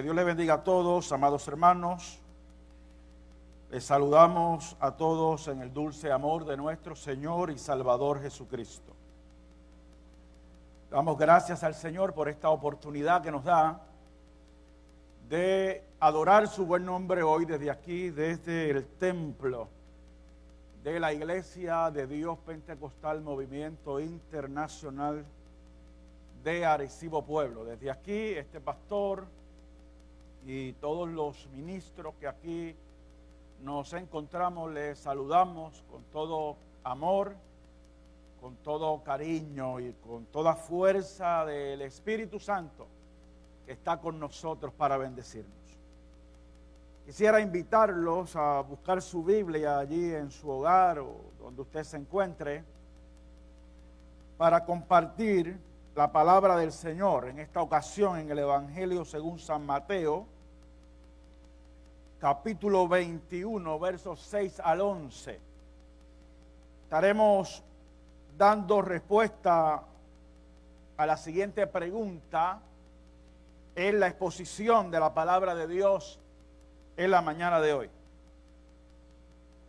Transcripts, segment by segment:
Que Dios les bendiga a todos, amados hermanos. Les saludamos a todos en el dulce amor de nuestro Señor y Salvador Jesucristo. Damos gracias al Señor por esta oportunidad que nos da de adorar su buen nombre hoy desde aquí, desde el templo de la Iglesia de Dios Pentecostal Movimiento Internacional de Arecibo Pueblo. Desde aquí, este pastor y todos los ministros que aquí nos encontramos, les saludamos con todo amor, con todo cariño y con toda fuerza del Espíritu Santo que está con nosotros para bendecirnos. Quisiera invitarlos a buscar su Biblia allí en su hogar o donde usted se encuentre para compartir la palabra del Señor, en esta ocasión en el Evangelio según San Mateo, capítulo 21, versos 6 al 11. Estaremos dando respuesta a la siguiente pregunta en la exposición de la palabra de Dios en la mañana de hoy.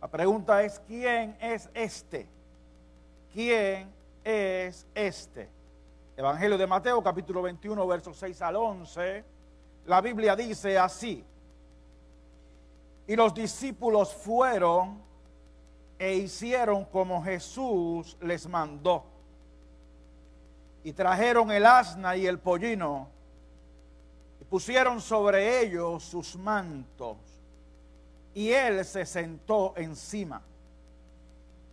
La pregunta es, ¿quién es este? ¿Quién es este? Evangelio de Mateo capítulo 21 versos 6 al 11, la Biblia dice así, y los discípulos fueron e hicieron como Jesús les mandó. Y trajeron el asna y el pollino y pusieron sobre ellos sus mantos. Y él se sentó encima.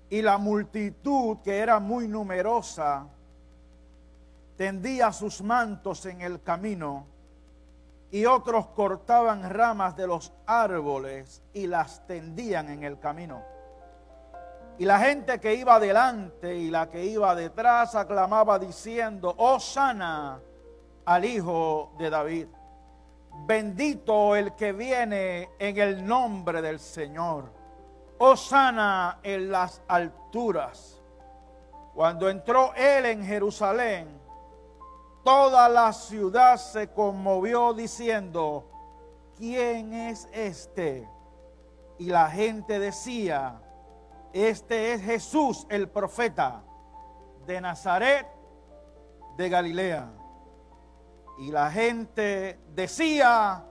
Y la multitud, que era muy numerosa, tendía sus mantos en el camino y otros cortaban ramas de los árboles y las tendían en el camino. Y la gente que iba delante y la que iba detrás aclamaba diciendo, oh sana al Hijo de David. Bendito el que viene en el nombre del Señor. Oh sana en las alturas. Cuando entró él en Jerusalén, Toda la ciudad se conmovió diciendo, ¿quién es este? Y la gente decía, este es Jesús el profeta de Nazaret de Galilea. Y la gente decía,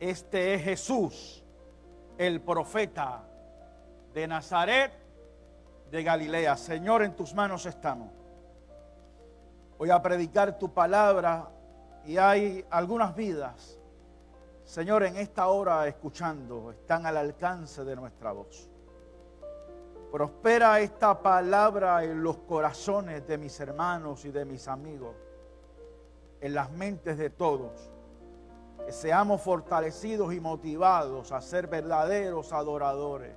este es Jesús el profeta de Nazaret de Galilea. Señor, en tus manos estamos. Voy a predicar tu palabra y hay algunas vidas, Señor, en esta hora escuchando, están al alcance de nuestra voz. Prospera esta palabra en los corazones de mis hermanos y de mis amigos, en las mentes de todos. Que seamos fortalecidos y motivados a ser verdaderos adoradores.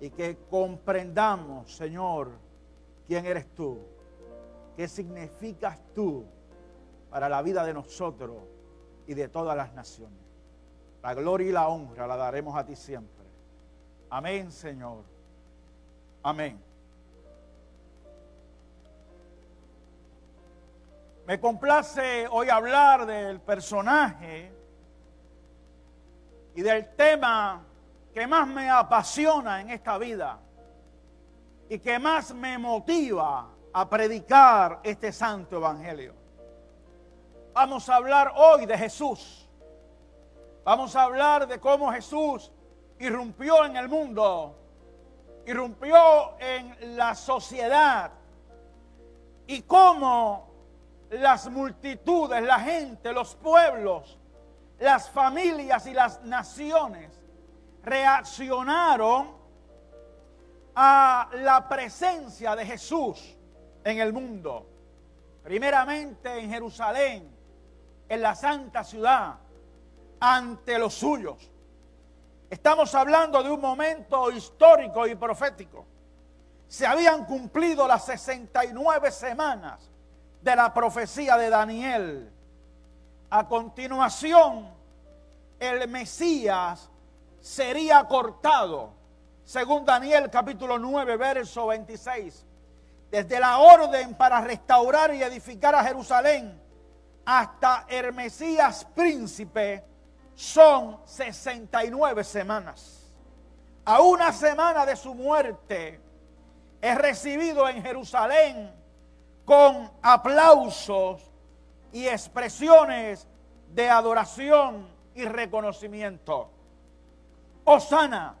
Y que comprendamos, Señor, quién eres tú ¿Qué significas tú para la vida de nosotros y de todas las naciones? La gloria y la honra la daremos a ti siempre. Amén, Señor. Amén. Me complace hoy hablar del personaje y del tema que más me apasiona en esta vida y que más me motiva a predicar este santo evangelio. Vamos a hablar hoy de Jesús. Vamos a hablar de cómo Jesús irrumpió en el mundo, irrumpió en la sociedad y cómo las multitudes, la gente, los pueblos, las familias y las naciones reaccionaron a la presencia de Jesús en el mundo. Primeramente en Jerusalén, en la santa ciudad, ante los suyos. Estamos hablando de un momento histórico y profético. Se habían cumplido las 69 semanas de la profecía de Daniel. A continuación, el Mesías sería cortado, según Daniel capítulo 9, verso 26 desde la orden para restaurar y edificar a Jerusalén hasta Hermesías príncipe son 69 semanas. A una semana de su muerte es recibido en Jerusalén con aplausos y expresiones de adoración y reconocimiento. Osana,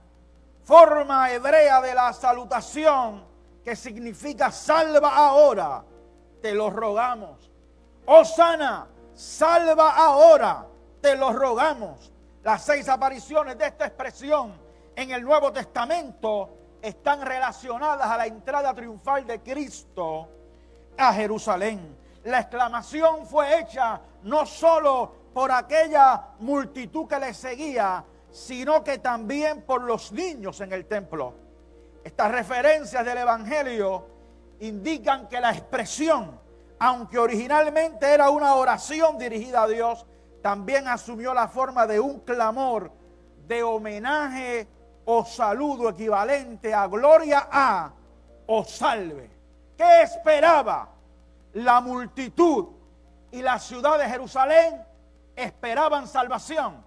forma hebrea de la salutación que significa salva ahora, te lo rogamos. Osana, salva ahora, te lo rogamos. Las seis apariciones de esta expresión en el Nuevo Testamento están relacionadas a la entrada triunfal de Cristo a Jerusalén. La exclamación fue hecha no solo por aquella multitud que le seguía, sino que también por los niños en el templo. Estas referencias del Evangelio indican que la expresión, aunque originalmente era una oración dirigida a Dios, también asumió la forma de un clamor de homenaje o saludo equivalente a gloria a o salve. ¿Qué esperaba la multitud y la ciudad de Jerusalén? Esperaban salvación.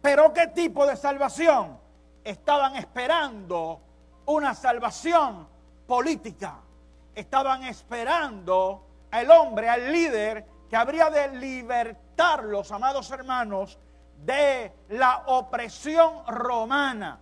Pero ¿qué tipo de salvación? Estaban esperando una salvación política. Estaban esperando al hombre, al líder, que habría de libertarlos, amados hermanos, de la opresión romana,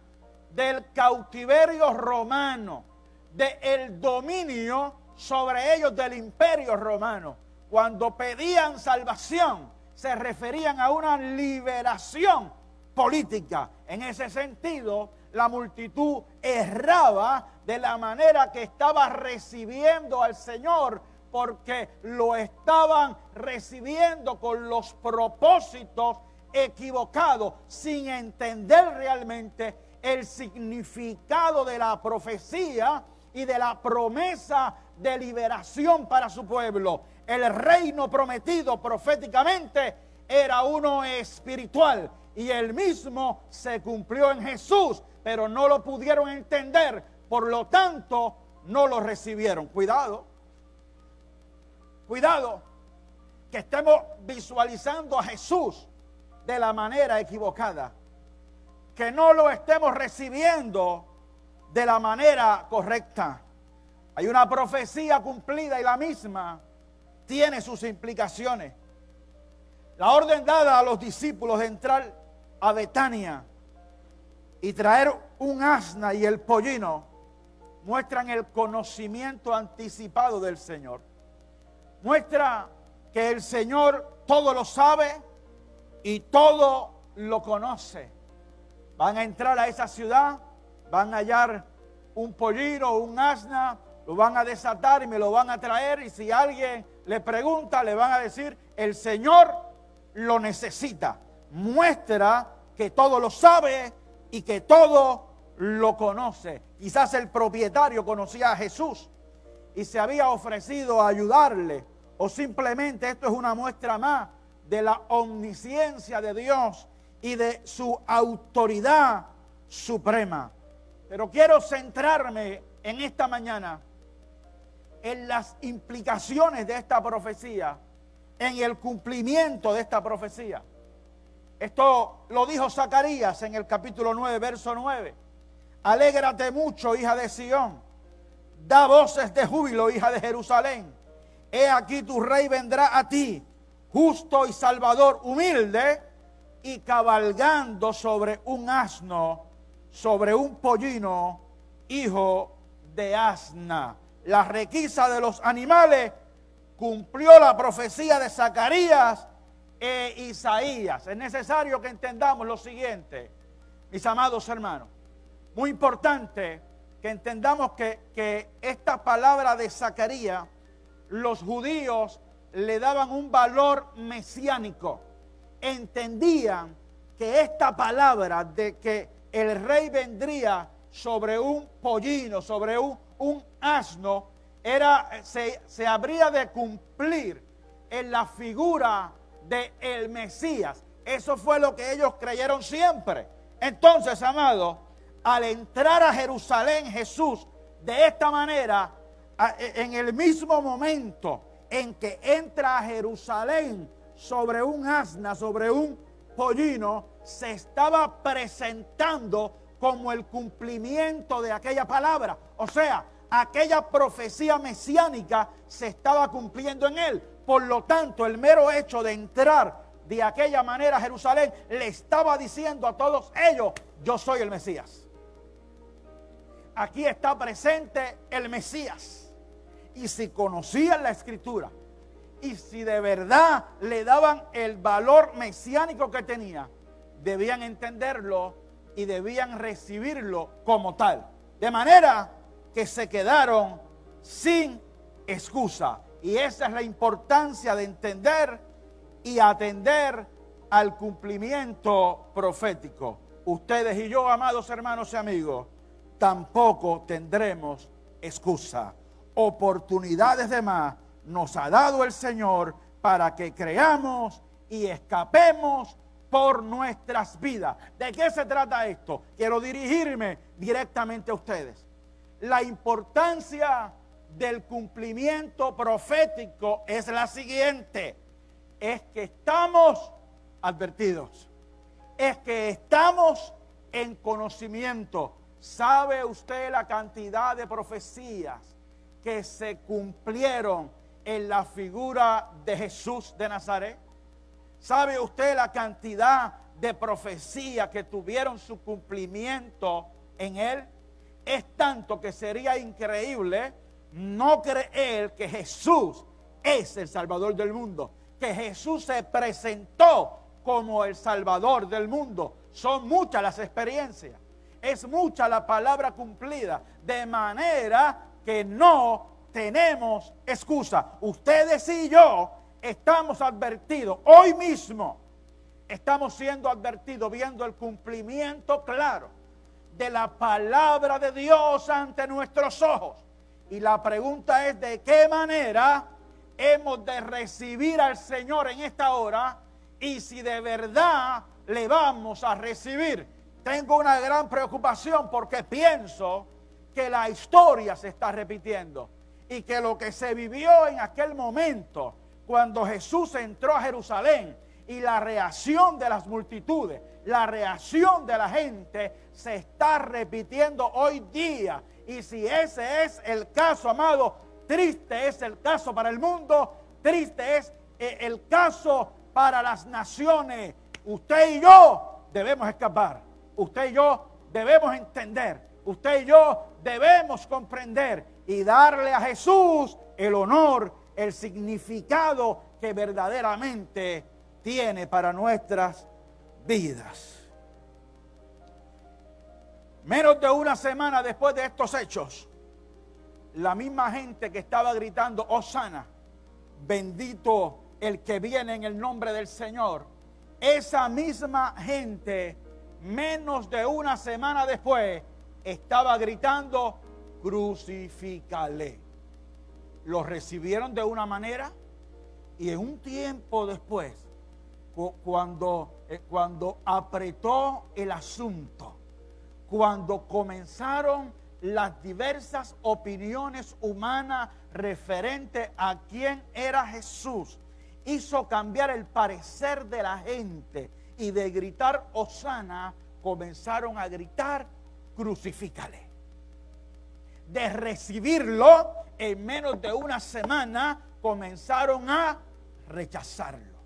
del cautiverio romano, del dominio sobre ellos del imperio romano. Cuando pedían salvación, se referían a una liberación política. En ese sentido, la multitud erraba de la manera que estaba recibiendo al Señor porque lo estaban recibiendo con los propósitos equivocados, sin entender realmente el significado de la profecía y de la promesa de liberación para su pueblo. El reino prometido proféticamente era uno espiritual y el mismo se cumplió en Jesús, pero no lo pudieron entender, por lo tanto no lo recibieron. Cuidado, cuidado, que estemos visualizando a Jesús de la manera equivocada, que no lo estemos recibiendo de la manera correcta. Hay una profecía cumplida y la misma tiene sus implicaciones. La orden dada a los discípulos de entrar a Betania y traer un asna y el pollino muestran el conocimiento anticipado del Señor. Muestra que el Señor todo lo sabe y todo lo conoce. Van a entrar a esa ciudad, van a hallar un pollino, un asna, lo van a desatar y me lo van a traer y si alguien le pregunta, le van a decir, el Señor lo necesita. Muestra que todo lo sabe y que todo lo conoce. Quizás el propietario conocía a Jesús y se había ofrecido a ayudarle. O simplemente esto es una muestra más de la omnisciencia de Dios y de su autoridad suprema. Pero quiero centrarme en esta mañana en las implicaciones de esta profecía, en el cumplimiento de esta profecía. Esto lo dijo Zacarías en el capítulo 9, verso 9. Alégrate mucho, hija de Sión. Da voces de júbilo, hija de Jerusalén. He aquí tu rey vendrá a ti, justo y salvador, humilde, y cabalgando sobre un asno, sobre un pollino, hijo de asna la requisa de los animales, cumplió la profecía de Zacarías e Isaías. Es necesario que entendamos lo siguiente, mis amados hermanos. Muy importante que entendamos que, que esta palabra de Zacarías, los judíos le daban un valor mesiánico. Entendían que esta palabra de que el rey vendría sobre un pollino, sobre un, un asno era, se, habría de cumplir en la figura de el Mesías. Eso fue lo que ellos creyeron siempre. Entonces, amado, al entrar a Jerusalén Jesús de esta manera, e, en el mismo momento en que entra a Jerusalén sobre un asna, sobre un pollino se estaba presentando como el cumplimiento de aquella palabra. O sea, aquella profecía mesiánica se estaba cumpliendo en él. Por lo tanto, el mero hecho de entrar de aquella manera a Jerusalén le estaba diciendo a todos ellos, yo soy el Mesías. Aquí está presente el Mesías. Y si conocían la escritura, y si de verdad le daban el valor mesiánico que tenía, debían entenderlo y debían recibirlo como tal. De manera que se quedaron sin excusa. Y esa es la importancia de entender y atender al cumplimiento profético. Ustedes y yo, amados hermanos y amigos, tampoco tendremos excusa. Oportunidades de más nos ha dado el Señor para que creamos y escapemos por nuestras vidas. ¿De qué se trata esto? Quiero dirigirme directamente a ustedes. La importancia del cumplimiento profético es la siguiente. Es que estamos advertidos. Es que estamos en conocimiento. ¿Sabe usted la cantidad de profecías que se cumplieron en la figura de Jesús de Nazaret? ¿Sabe usted la cantidad de profecías que tuvieron su cumplimiento en él? Es tanto que sería increíble no creer que Jesús es el Salvador del mundo, que Jesús se presentó como el Salvador del mundo. Son muchas las experiencias, es mucha la palabra cumplida, de manera que no tenemos excusa. Ustedes y yo estamos advertidos, hoy mismo estamos siendo advertidos, viendo el cumplimiento claro de la palabra de Dios ante nuestros ojos. Y la pregunta es de qué manera hemos de recibir al Señor en esta hora y si de verdad le vamos a recibir. Tengo una gran preocupación porque pienso que la historia se está repitiendo y que lo que se vivió en aquel momento cuando Jesús entró a Jerusalén y la reacción de las multitudes, la reacción de la gente se está repitiendo hoy día. Y si ese es el caso, amado, triste es el caso para el mundo, triste es eh, el caso para las naciones. Usted y yo debemos escapar. Usted y yo debemos entender. Usted y yo debemos comprender y darle a Jesús el honor el significado que verdaderamente tiene para nuestras vidas. Menos de una semana después de estos hechos, la misma gente que estaba gritando, Osana, bendito el que viene en el nombre del Señor, esa misma gente, menos de una semana después, estaba gritando, crucifícale lo recibieron de una manera y en un tiempo después, cuando, eh, cuando apretó el asunto, cuando comenzaron las diversas opiniones humanas referente a quién era Jesús, hizo cambiar el parecer de la gente y de gritar Osana, comenzaron a gritar crucifícale. De recibirlo, en menos de una semana comenzaron a rechazarlo,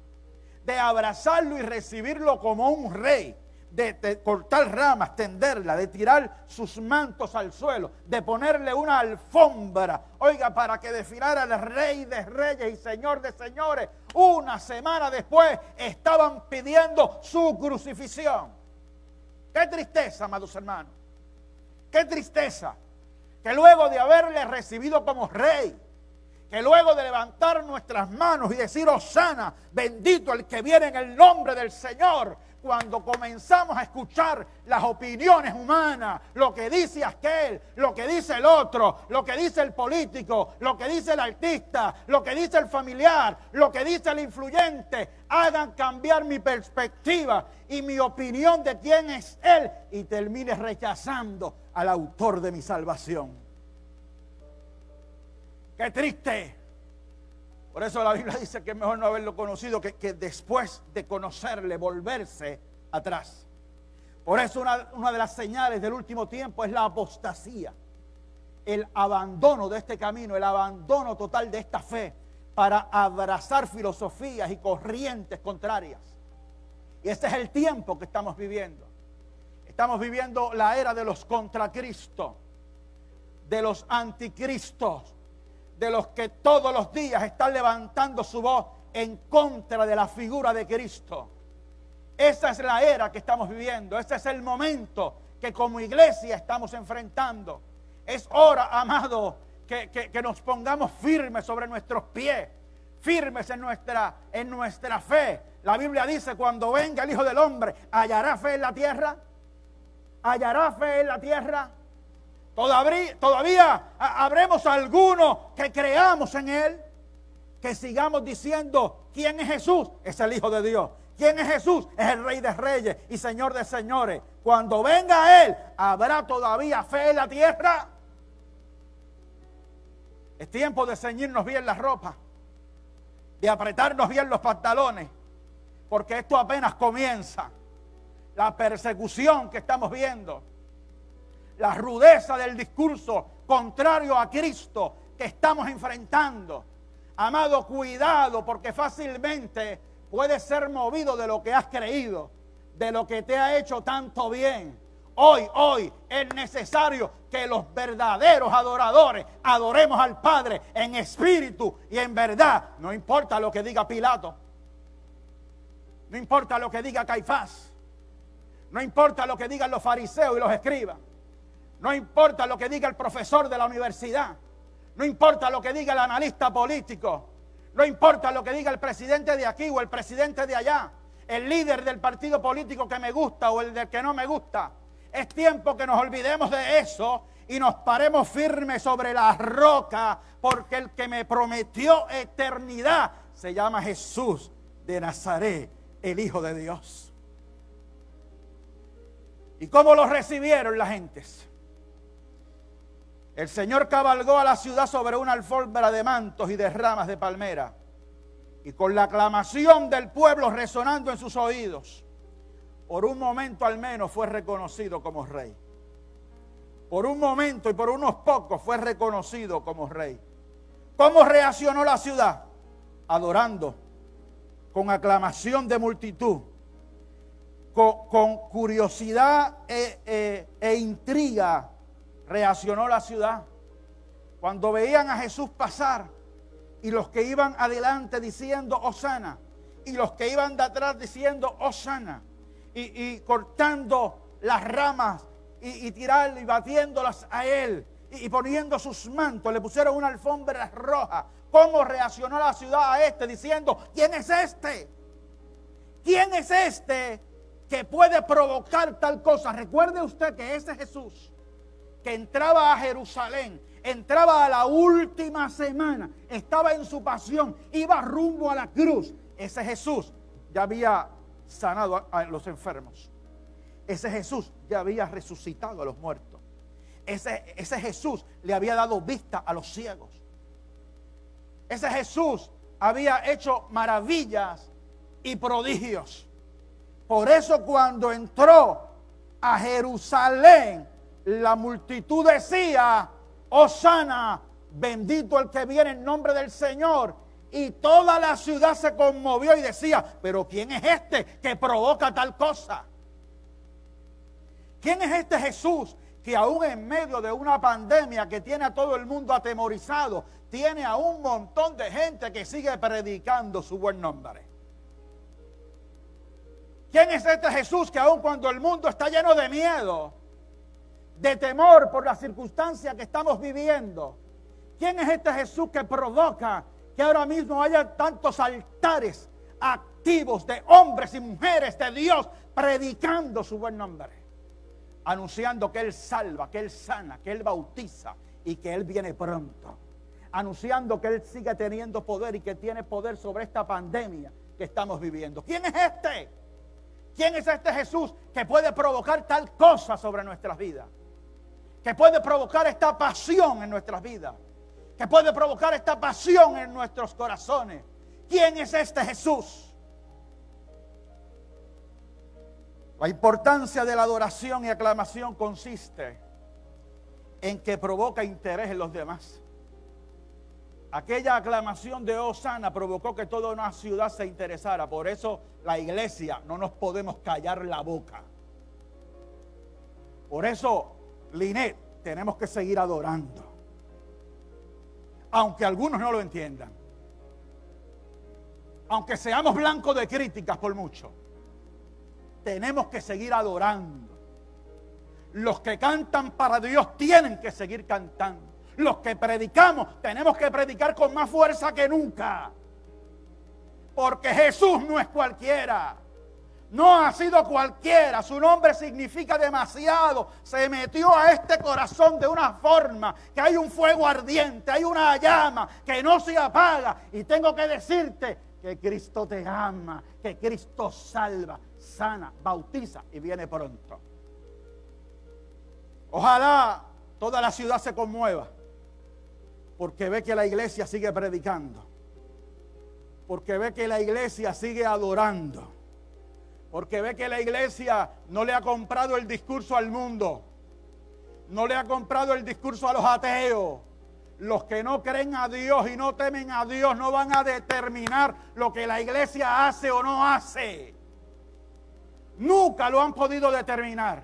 de abrazarlo y recibirlo como un rey, de, cortar ramas, tenderla, de tirar sus mantos al suelo, de ponerle una alfombra, oiga, para que desfilara el rey de reyes y señor de señores. Una semana después estaban pidiendo su crucifixión. Qué tristeza, amados hermanos. Qué tristeza que luego de haberle recibido como rey, que luego de levantar nuestras manos y decir, Osana, bendito el que viene en el nombre del Señor, cuando comenzamos a escuchar las opiniones humanas, lo que dice aquel, lo que dice el otro, lo que dice el político, lo que dice el artista, lo que dice el familiar, lo que dice el influyente, hagan cambiar mi perspectiva y mi opinión de quién es Él y termine rechazando al autor de mi salvación. Qué triste Por eso la Biblia dice que es mejor no haberlo conocido que, que después de conocerle volverse atrás. Por eso una, una de las señales del último tiempo es la apostasía, el abandono de este camino, el abandono total de esta fe para abrazar filosofías y corrientes contrarias. Y este es el tiempo que estamos viviendo. Estamos viviendo la era de los contra Cristo, de los anticristos, de los que todos los días están levantando su voz en contra de la figura de Cristo. Esa es la era que estamos viviendo, ese es el momento que como iglesia estamos enfrentando. Es hora, amado, que, nos pongamos firmes sobre nuestros pies, firmes en nuestra, en nuestra fe. La Biblia dice, cuando venga el Hijo del Hombre, ¿hallará fe en la tierra? ¿Hallará fe en la tierra? Todavía, todavía habremos algunos que creamos en Él, que sigamos diciendo, ¿quién es Jesús? Es el Hijo de Dios. ¿Quién es Jesús? Es el Rey de Reyes y Señor de Señores. Cuando venga Él, ¿habrá todavía fe en la tierra? Es tiempo de ceñirnos bien la ropa, de apretarnos bien los pantalones, porque esto apenas comienza. La persecución que estamos viendo, la rudeza del discurso contrario a Cristo que estamos enfrentando. Amado, cuidado, porque fácilmente puedes ser movido de lo que has creído, de lo que te ha hecho tanto bien Hoy, hoy es necesario que los verdaderos adoradores adoremos al Padre en espíritu y en verdad. No importa lo que diga Pilato. No importa lo que diga Caifás. No importa lo que digan los fariseos y los escribas. No importa lo que diga el profesor de la universidad. No importa lo que diga el analista político. No importa lo que diga el presidente de aquí o el presidente de allá. El líder del partido político que me gusta o el del que no me gusta. Es tiempo que nos olvidemos de eso y nos paremos firmes sobre la roca, porque el que me prometió eternidad se llama Jesús de Nazaret, el Hijo de Dios. ¿Y cómo lo recibieron las gentes? El Señor cabalgó a la ciudad sobre una alfombra de mantos y de ramas de palmera, y con la aclamación del pueblo resonando en sus oídos por un momento al menos fue reconocido como rey. Por un momento y por unos pocos fue reconocido como rey. ¿Cómo reaccionó la ciudad? Adorando, con aclamación de multitud, con, curiosidad e, e, e intriga, reaccionó la ciudad. Cuando veían a Jesús pasar y los que iban adelante diciendo Osana y los que iban de atrás diciendo Osana y, cortando las ramas y, tirando y batiéndolas a él y, poniendo sus mantos, le pusieron una alfombra roja. ¿Cómo reaccionó la ciudad a este diciendo, ¿quién es este? ¿Quién es este que puede provocar tal cosa? Recuerde usted que ese Jesús que entraba a Jerusalén, entraba a la última semana, estaba en su pasión, iba rumbo a la cruz. Ese Jesús ya había sanado a, los enfermos. Ese Jesús ya había resucitado a los muertos. Ese, ese Jesús le había dado vista a los ciegos. Ese Jesús había hecho maravillas y prodigios. Por eso cuando entró a Jerusalén, la multitud decía, Osana, bendito el que viene en nombre del Señor. Y toda la ciudad se conmovió y decía, pero ¿quién es este que provoca tal cosa? ¿Quién es este Jesús que aún en medio de una pandemia que tiene a todo el mundo atemorizado, tiene a un montón de gente que sigue predicando su buen nombre? ¿Quién es este Jesús que aún cuando el mundo está lleno de miedo, de temor por las circunstancias que estamos viviendo, ¿quién es este Jesús que provoca que ahora mismo haya tantos altares activos de hombres y mujeres de Dios predicando su buen nombre, anunciando que Él salva, que Él sana, que Él bautiza y que Él viene pronto, anunciando que Él sigue teniendo poder y que tiene poder sobre esta pandemia que estamos viviendo. ¿Quién es este? ¿Quién es este Jesús que puede provocar tal cosa sobre nuestras vidas? Que puede provocar esta pasión en nuestras vidas que puede provocar esta pasión en nuestros corazones. ¿Quién es este Jesús? La importancia de la adoración y aclamación consiste en que provoca interés en los demás. Aquella aclamación de Osana provocó que toda una ciudad se interesara. Por eso la iglesia no nos podemos callar la boca. Por eso, Linet, tenemos que seguir adorando. Aunque algunos no lo entiendan. Aunque seamos blancos de críticas por mucho. Tenemos que seguir adorando. Los que cantan para Dios tienen que seguir cantando los que predicamos tenemos que predicar con más fuerza que nunca. Porque Jesús no es cualquiera. No ha sido cualquiera. Su nombre significa demasiado. Se metió a este corazón de una forma que hay un fuego ardiente, hay una llama que no se apaga. Y tengo que decirte que Cristo te ama, que Cristo salva, sana, bautiza y viene pronto. Ojalá toda la ciudad se conmueva porque ve que la iglesia sigue predicando. Porque ve que la iglesia sigue adorando. Porque ve que la iglesia no le ha comprado el discurso al mundo. No le ha comprado el discurso a los ateos. Los que no creen a Dios y no temen a Dios no van a determinar lo que la iglesia hace o no hace. Nunca lo han podido determinar.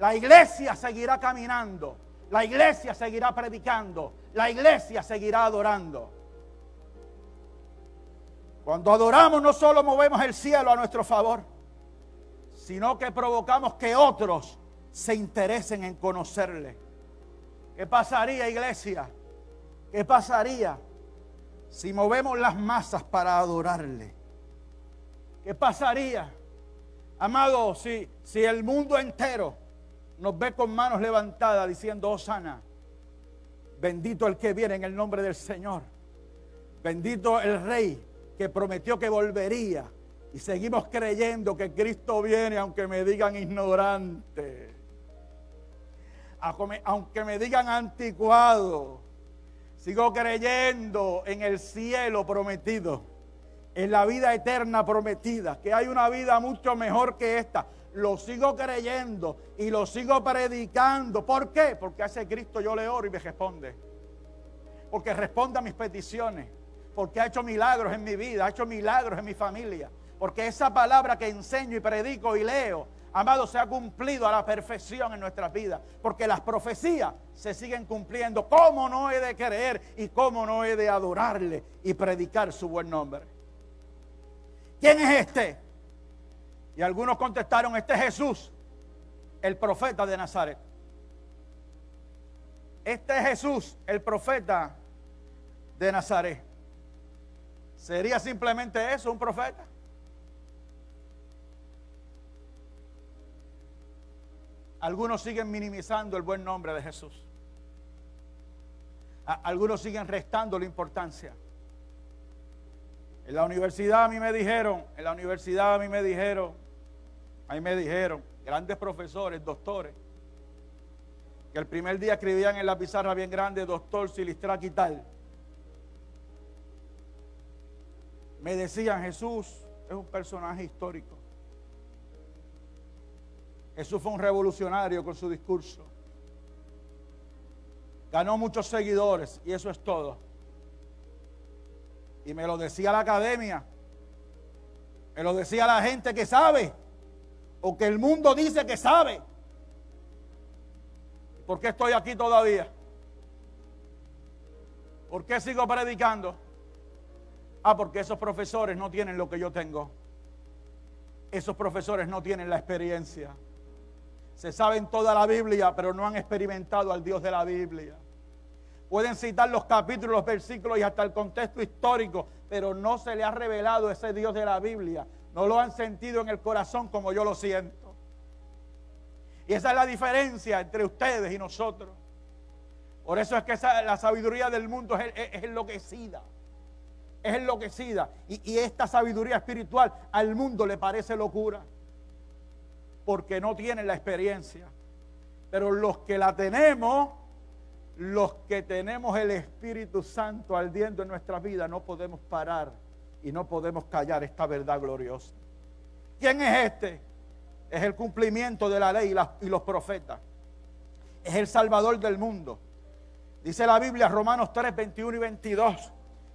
La iglesia seguirá caminando. La iglesia seguirá predicando la iglesia seguirá adorando. Cuando adoramos no solo movemos el cielo a nuestro favor, sino que provocamos que otros se interesen en conocerle. ¿Qué pasaría, iglesia? ¿Qué pasaría si movemos las masas para adorarle? ¿Qué pasaría, amado, si, si el mundo entero nos ve con manos levantadas diciendo, oh sana? Bendito el que viene en el nombre del Señor. Bendito el Rey que prometió que volvería. Y seguimos creyendo que Cristo viene aunque me digan ignorante. Aunque me digan anticuado. Sigo creyendo en el cielo prometido. En la vida eterna prometida. Que hay una vida mucho mejor que esta lo sigo creyendo y lo sigo predicando. ¿Por qué? Porque a ese Cristo yo le oro y me responde. Porque responde a mis peticiones. Porque ha hecho milagros en mi vida, ha hecho milagros en mi familia. Porque esa palabra que enseño y predico y leo, amado, se ha cumplido a la perfección en nuestras vidas. Porque las profecías se siguen cumpliendo. ¿Cómo no he de creer y cómo no he de adorarle y predicar su buen nombre? ¿Quién es este? Y algunos contestaron, este es Jesús, el profeta de Nazaret. Este es Jesús, el profeta de Nazaret. ¿Sería simplemente eso, un profeta? Algunos siguen minimizando el buen nombre de Jesús. Algunos siguen restando la importancia. En la universidad a mí me dijeron, en la universidad a mí me dijeron, Ahí me dijeron, grandes profesores, doctores, que el primer día escribían en la pizarra bien grande, doctor Silistrac y tal. Me decían, Jesús es un personaje histórico. Jesús fue un revolucionario con su discurso. Ganó muchos seguidores y eso es todo. Y me lo decía la academia. Me lo decía la gente que sabe o que el mundo dice que sabe. ¿Por qué estoy aquí todavía? ¿Por qué sigo predicando? Ah, porque esos profesores no tienen lo que yo tengo. Esos profesores no tienen la experiencia. Se saben toda la Biblia, pero no han experimentado al Dios de la Biblia. Pueden citar los capítulos, los versículos y hasta el contexto histórico, pero no se le ha revelado ese Dios de la Biblia no lo han sentido en el corazón como yo lo siento. Y esa es la diferencia entre ustedes y nosotros. Por eso es que la sabiduría del mundo es, enloquecida. Es enloquecida. Y, y esta sabiduría espiritual al mundo le parece locura. Porque no tienen la experiencia. Pero los que la tenemos, los que tenemos el Espíritu Santo ardiendo en nuestra vida no podemos parar y no podemos callar esta verdad gloriosa. ¿Quién es este? Es el cumplimiento de la ley y, los profetas. Es el Salvador del mundo. Dice la Biblia, Romanos 3, 21 y 22.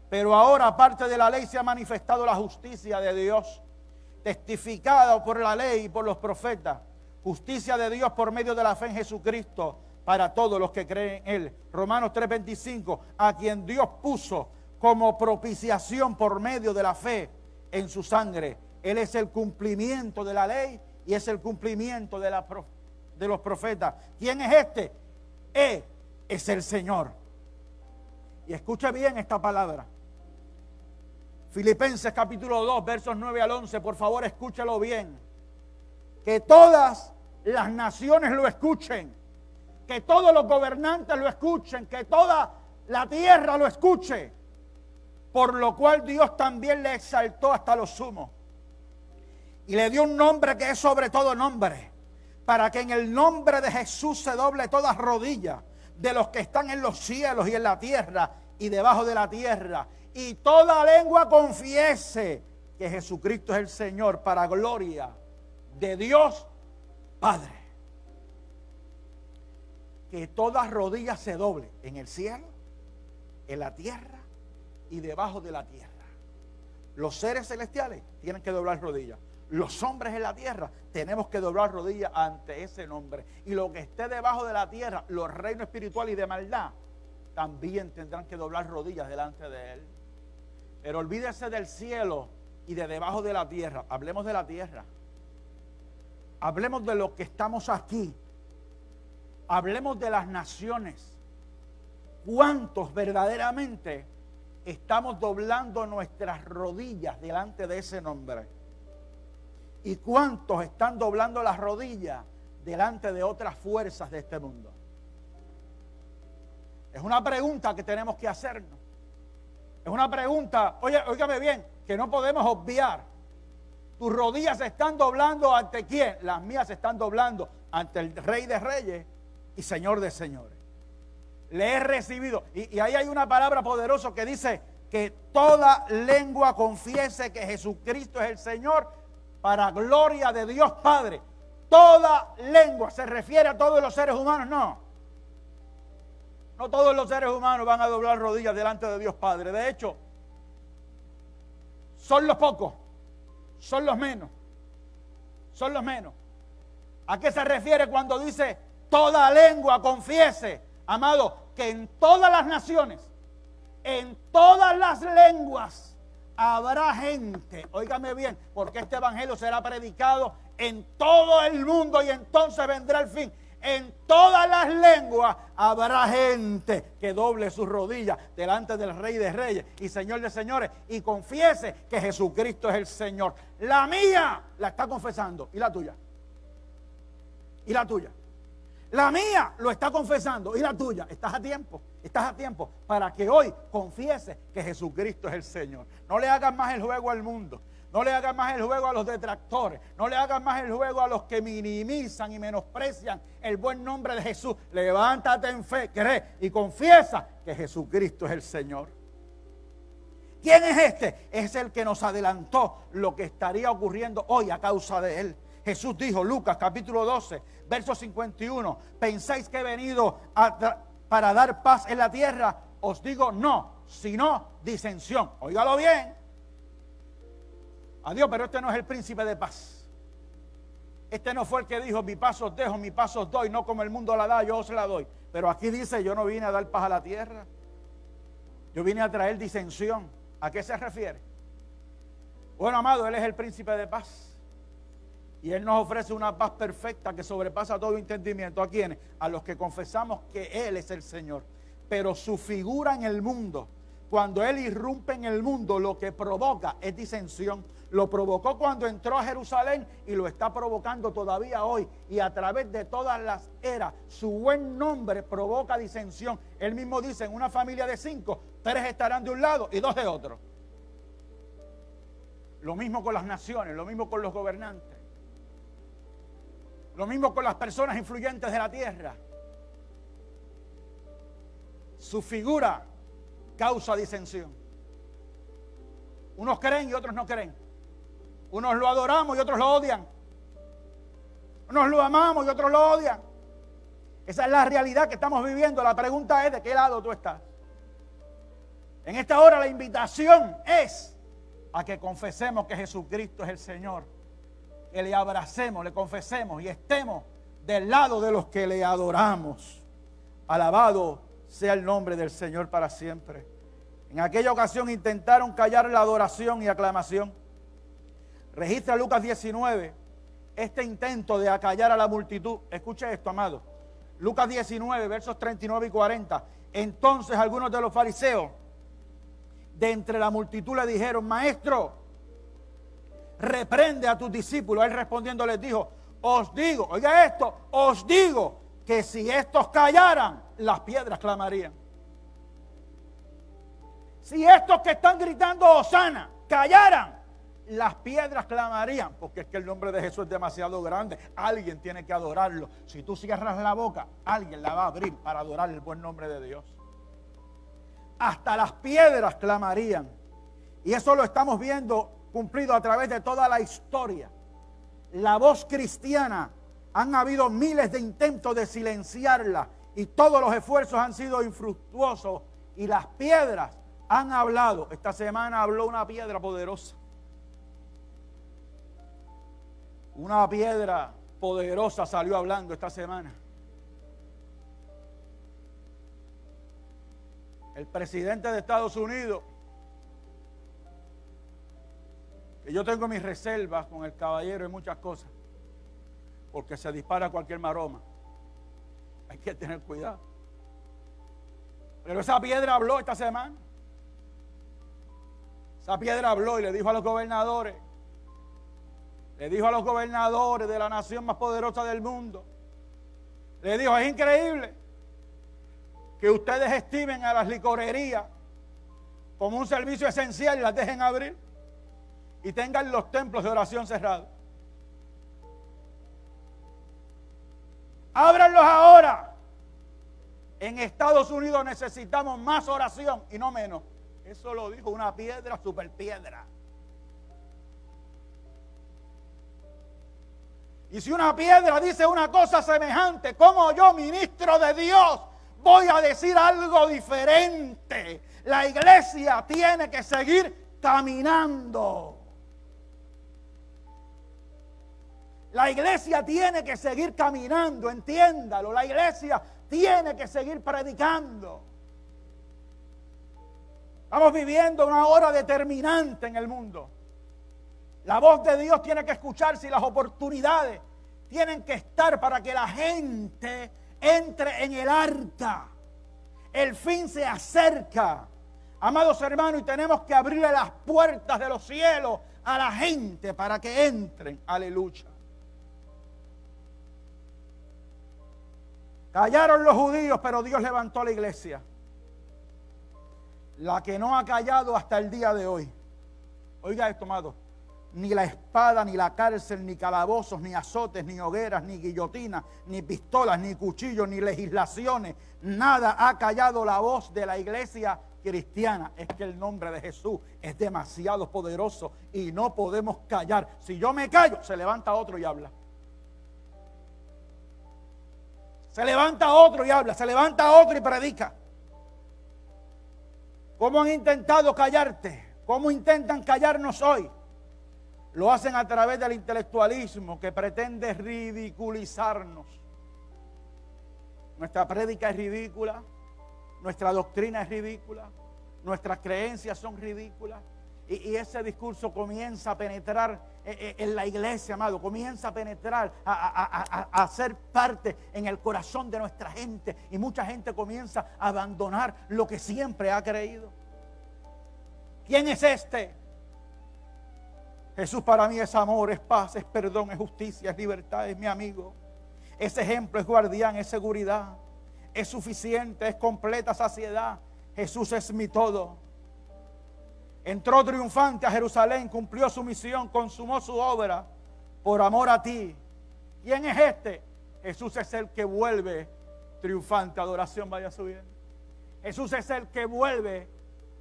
Pero ahora, aparte de la ley, se ha manifestado la justicia de Dios, testificada por la ley y por los profetas. Justicia de Dios por medio de la fe en Jesucristo para todos los que creen en Él. Romanos 3:25, a quien Dios puso como propiciación por medio de la fe en su sangre. Él es el cumplimiento de la ley y es el cumplimiento de los profetas. ¿Quién es este? Él es el Señor. Y escuche bien esta palabra. Filipenses capítulo 2, versos 9 al 11, por favor escúchelo bien. Que todas las naciones lo escuchen que todos los gobernantes lo escuchen, que toda la tierra lo escuche. Por lo cual Dios también le exaltó hasta lo sumo. Y le dio un nombre que es sobre todo nombre. Para que en el nombre de Jesús se doble toda rodilla de los que están en los cielos y en la tierra y debajo de la tierra. Y toda lengua confiese que Jesucristo es el Señor para gloria de Dios Padre que toda rodilla se doble en el cielo, en la tierra y debajo de la tierra. Los seres celestiales tienen que doblar rodillas. Los hombres en la tierra tenemos que doblar rodillas ante ese nombre. Y lo que esté debajo de la tierra, los reinos espirituales y de maldad, también tendrán que doblar rodillas delante de Él. Pero olvídese del cielo y de debajo de la tierra. Hablemos de la tierra. Hablemos de lo que estamos aquí hablemos de las naciones. ¿Cuántos verdaderamente estamos doblando nuestras rodillas delante de ese nombre? ¿Y cuántos están doblando las rodillas delante de otras fuerzas de este mundo? Es una pregunta que tenemos que hacernos. Es una pregunta, oye, óigame bien, que no podemos obviar. Tus rodillas se están doblando ante quién? Las mías se están doblando ante el Rey de Reyes y Señor de señores. Le he recibido. Y, ahí hay una palabra poderosa que dice que toda lengua confiese que Jesucristo es el Señor para gloria de Dios Padre. Toda lengua se refiere a todos los seres humanos, no. No todos los seres humanos van a doblar rodillas delante de Dios Padre. De hecho, son los pocos, son los menos, son los menos. ¿A qué se refiere cuando dice toda lengua confiese, amado, que en todas las naciones, en todas las lenguas, habrá gente, óigame bien, porque este evangelio será predicado en todo el mundo y entonces vendrá el fin. En todas las lenguas habrá gente que doble sus rodillas delante del Rey de Reyes y Señor de Señores y confiese que Jesucristo es el Señor. La mía la está confesando y la tuya. Y la tuya. La mía lo está confesando y la tuya. Estás a tiempo, estás a tiempo para que hoy confiese que Jesucristo es el Señor. No le hagas más el juego al mundo. No le hagas más el juego a los detractores. No le hagas más el juego a los que minimizan y menosprecian el buen nombre de Jesús. Levántate en fe, cree y confiesa que Jesucristo es el Señor. ¿Quién es este? Es el que nos adelantó lo que estaría ocurriendo hoy a causa de él. Jesús dijo, Lucas capítulo 12, verso 51, ¿pensáis que he venido para dar paz en la tierra? Os digo no, sino disensión. Óigalo bien. Adiós, pero este no es el príncipe de paz. Este no fue el que dijo, mi paso os dejo, mi paso os doy, no como el mundo la da, yo os la doy. Pero aquí dice, yo no vine a dar paz a la tierra. Yo vine a traer disensión. ¿A qué se refiere? Bueno, amado, Él es el príncipe de paz. Y Él nos ofrece una paz perfecta que sobrepasa todo entendimiento. ¿A quiénes? A los que confesamos que Él es el Señor. Pero su figura en el mundo, cuando Él irrumpe en el mundo, lo que provoca es disensión. Lo provocó cuando entró a Jerusalén y lo está provocando todavía hoy. Y a través de todas las eras, su buen nombre provoca disensión. Él mismo dice, en una familia de cinco, tres estarán de un lado y dos de otro. Lo mismo con las naciones, lo mismo con los gobernantes. Lo mismo con las personas influyentes de la tierra. su figura causa disensión. Unos creen y otros no creen. Unos lo adoramos y otros lo odian. Unos lo amamos y otros lo odian. Esa es la realidad que estamos viviendo. La pregunta es de qué lado tú estás. En esta hora la invitación es a que confesemos que Jesucristo es el Señor. Que le abracemos, le confesemos y estemos del lado de los que le adoramos. Alabado sea el nombre del Señor para siempre. En aquella ocasión intentaron callar la adoración y aclamación. Registra Lucas 19 este intento de acallar a la multitud. Escuche esto, amado. Lucas 19, versos 39 y 40. Entonces algunos de los fariseos de entre la multitud le dijeron, maestro, reprende a tus discípulos. Él respondiendo les dijo, os digo, oiga esto, os digo que si estos callaran, las piedras clamarían. Si estos que están gritando Osana callaran, las piedras clamarían, porque es que el nombre de Jesús es demasiado grande. Alguien tiene que adorarlo. Si tú cierras la boca, alguien la va a abrir para adorar el buen nombre de Dios. Hasta las piedras clamarían. Y eso lo estamos viendo cumplido a través de toda la historia. La voz cristiana han habido miles de intentos de silenciarla y todos los esfuerzos han sido infructuosos y las piedras han hablado. Esta semana habló una piedra poderosa. Una piedra poderosa salió hablando esta semana. El presidente de Estados Unidos, que yo tengo mis reservas con el caballero y muchas cosas, porque se dispara cualquier maroma. Hay que tener cuidado. Pero esa piedra habló esta semana. Esa piedra habló y le dijo a los gobernadores, le dijo a los gobernadores de la nación más poderosa del mundo, le dijo, es increíble que ustedes estimen a las licorerías como un servicio esencial y las dejen abrir y tengan los templos de oración cerrados. Ábranlos ahora. En Estados Unidos necesitamos más oración y no menos. Eso lo dijo una piedra, super piedra. Y si una piedra dice una cosa semejante, como yo, ministro de Dios, voy a decir algo diferente? La iglesia tiene que seguir caminando. La iglesia tiene que seguir caminando, entiéndalo. La iglesia tiene que seguir predicando. Estamos viviendo una hora determinante en el mundo. La voz de Dios tiene que escucharse y las oportunidades tienen que estar para que la gente entre en el arca. El fin se acerca. Amados hermanos, y tenemos que abrirle las puertas de los cielos a la gente para que entren. Aleluya. Callaron los judíos, pero Dios levantó la iglesia. La que no ha callado hasta el día de hoy. Oiga esto, amado. Ni la espada, ni la cárcel, ni calabozos, ni azotes, ni hogueras, ni guillotinas, ni pistolas, ni cuchillos, ni legislaciones. Nada ha callado la voz de la iglesia cristiana. Es que el nombre de Jesús es demasiado poderoso y no podemos callar. Si yo me callo, se levanta otro y habla. Se levanta otro y habla, se levanta otro y predica. ¿Cómo han intentado callarte? ¿Cómo intentan callarnos hoy? Lo hacen a través del intelectualismo que pretende ridiculizarnos. Nuestra prédica es ridícula, nuestra doctrina es ridícula, nuestras creencias son ridículas. Y, ese discurso comienza a penetrar eh, eh, en la iglesia, amado, comienza a penetrar, a, a, ser parte en el corazón de nuestra gente. Y mucha gente comienza a abandonar lo que siempre ha creído. ¿Quién es este? Jesús para mí es amor, es paz, es perdón, es justicia, es libertad, es mi amigo. Ese ejemplo es guardián, es seguridad, es suficiente, es completa saciedad. Jesús es mi todo. Entró triunfante a Jerusalén, cumplió su misión, consumó su obra por amor a ti. ¿Quién es este? Jesús es el que vuelve triunfante. Adoración vaya subiendo. Jesús es el que vuelve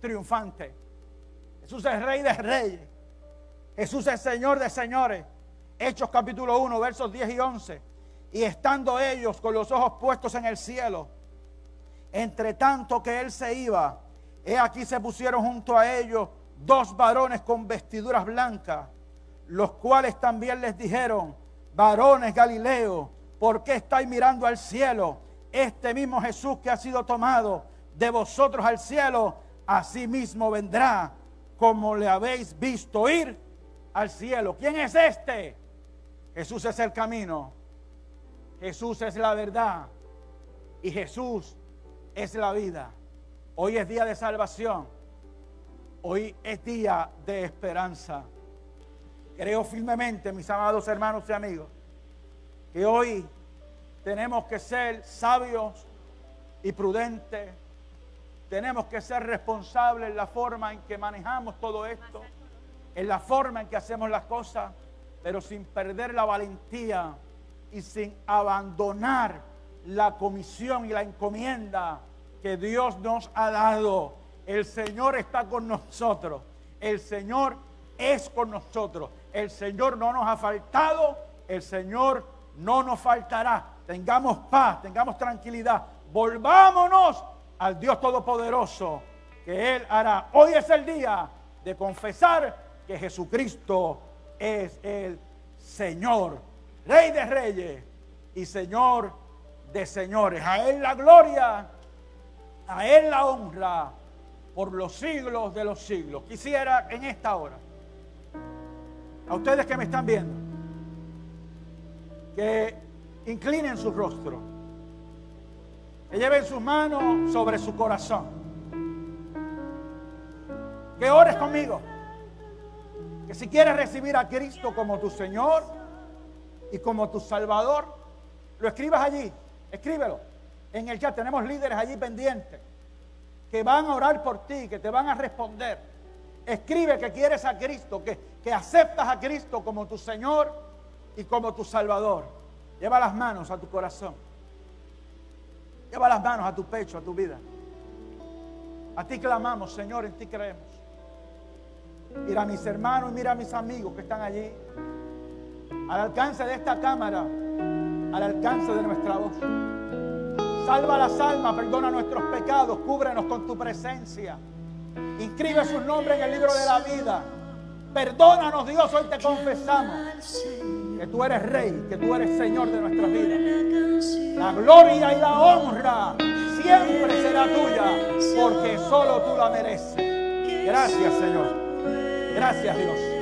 triunfante. Jesús es rey de reyes. Jesús es Señor de señores. Hechos capítulo 1, versos 10 y 11. Y estando ellos con los ojos puestos en el cielo, entre tanto que él se iba, he aquí se pusieron junto a ellos dos varones con vestiduras blancas, los cuales también les dijeron, varones Galileo, ¿por qué estáis mirando al cielo? Este mismo Jesús que ha sido tomado de vosotros al cielo, así mismo vendrá como le habéis visto ir al cielo. ¿Quién es este? Jesús es el camino, Jesús es la verdad y Jesús es la vida. Hoy es día de salvación. Hoy es día de esperanza. Creo firmemente, mis amados hermanos y amigos, que hoy tenemos que ser sabios y prudentes. Tenemos que ser responsables en la forma en que manejamos todo esto, en la forma en que hacemos las cosas, pero sin perder la valentía y sin abandonar la comisión y la encomienda que Dios nos ha dado. El Señor está con nosotros. El Señor es con nosotros. El Señor no nos ha faltado. El Señor no nos faltará. Tengamos paz, tengamos tranquilidad. Volvámonos al Dios Todopoderoso que Él hará. Hoy es el día de confesar que Jesucristo es el Señor, Rey de Reyes y Señor de Señores. A Él la gloria a Él la honra por los siglos de los siglos. Quisiera en esta hora, a ustedes que me están viendo, que inclinen su rostro, que lleven sus manos sobre su corazón, que ores conmigo, si quieres recibir a Cristo como tu Señor y como tu Salvador, lo escribas allí, escríbelo en el chat. Tenemos líderes allí pendientes que van a orar por ti, que te van a responder. Escribe que quieres a Cristo, que, que aceptas a Cristo como tu Señor y como tu Salvador. Lleva las manos a tu corazón. Lleva las manos a tu pecho, a tu vida. A ti clamamos, Señor, en ti creemos. Mira a mis hermanos y mira a mis amigos que están allí. Al alcance de esta cámara, al alcance de nuestra voz. Salva las almas, perdona nuestros pecados, cúbrenos con tu presencia. Inscribe su nombre en el libro de la vida. Perdónanos, Dios, hoy te confesamos que tú eres Rey, que tú eres Señor de nuestras vidas. La gloria y la honra siempre será tuya, porque solo tú la mereces. Gracias, Señor. Gracias, Dios.